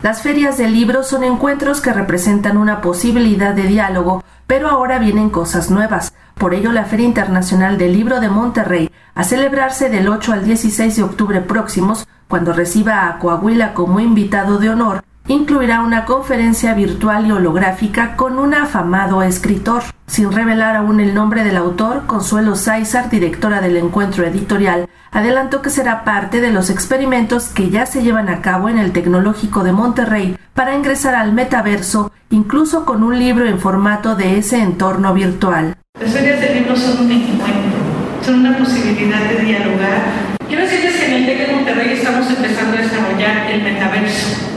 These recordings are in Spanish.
Las ferias de libros son encuentros que representan una posibilidad de diálogo, pero ahora vienen cosas nuevas. Por ello, la Feria Internacional del Libro de Monterrey, a celebrarse del 8 al 16 de octubre próximos, cuando reciba a Coahuila como invitado de honor, incluirá una conferencia virtual y holográfica con un afamado escritor. Sin revelar aún el nombre del autor, Consuelo Sáizar, directora del encuentro editorial, adelantó que será parte de los experimentos que ya se llevan a cabo en el Tecnológico de Monterrey para ingresar al metaverso, incluso con un libro en formato de ese entorno virtual. Las ferias de libros son un encuentro, son una posibilidad de dialogar. Quiero decirles que en el TEC de Monterrey estamos empezando a desarrollar el metaverso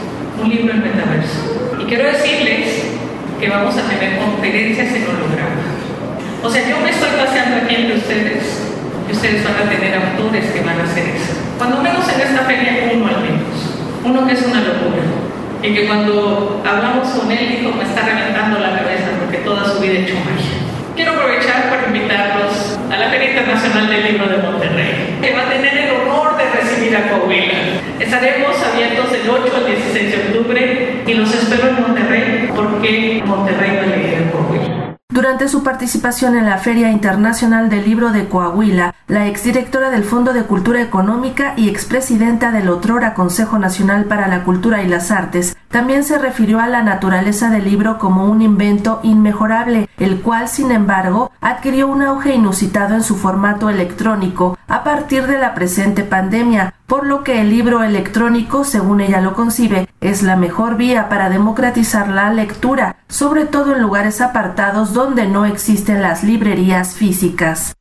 un libro en metaverso. Y quiero decirles que vamos a tener conferencias en holograma. O sea, yo me estoy paseando aquí entre ustedes y ustedes van a tener autores que van a hacer eso. Cuando menos en esta feria, uno al menos. Uno que es una locura. Y que cuando hablamos con él dijo, me está reventando la cabeza porque toda su vida ha hecho magia. Quiero aprovechar para invitarlos a la Feria Internacional del Libro de Monterrey, que va a tener el honor Coahuila. Estaremos abiertos del 8 al 16 de octubre y los espero en Monterrey porque Monterrey a leer en Coahuila. Durante su participación en la Feria Internacional del Libro de Coahuila, la exdirectora del Fondo de Cultura Económica y expresidenta del Otrora Consejo Nacional para la Cultura y las Artes, también se refirió a la naturaleza del libro como un invento inmejorable, el cual, sin embargo, adquirió un auge inusitado en su formato electrónico a partir de la presente pandemia, por lo que el libro electrónico, según ella lo concibe, es la mejor vía para democratizar la lectura, sobre todo en lugares apartados donde no existen las librerías físicas.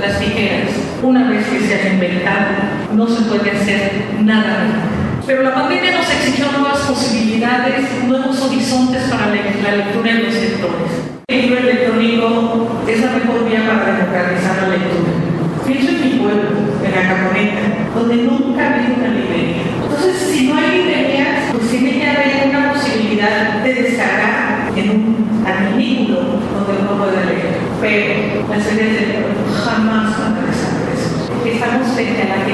Las tijeras. Una vez que se ha inventado, no se puede hacer nada. Pero la pandemia nos exigió nuevas posibilidades, nuevos horizontes para la lectura en los sectores. El libro electrónico es la mejor vía para democratizar la lectura. Pienso en mi pueblo, en la Caponeta, donde nunca ha habido una librería. Entonces, si no hay librerías, pues tiene que haber una posibilidad de descargar en un artículo donde uno pueda leer. Pero las series de libro jamás van a desaparecer. Estamos frente a la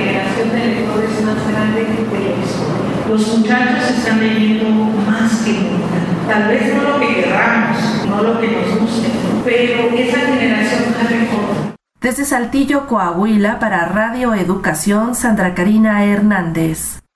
lectores más grande de la historia. Los muchachos están leyendo más que nunca. Tal vez no lo que querramos, no lo que nos guste, pero esa generación mejor. Desde Saltillo, Coahuila, para Radio Educación, Sandra Karina Hernández.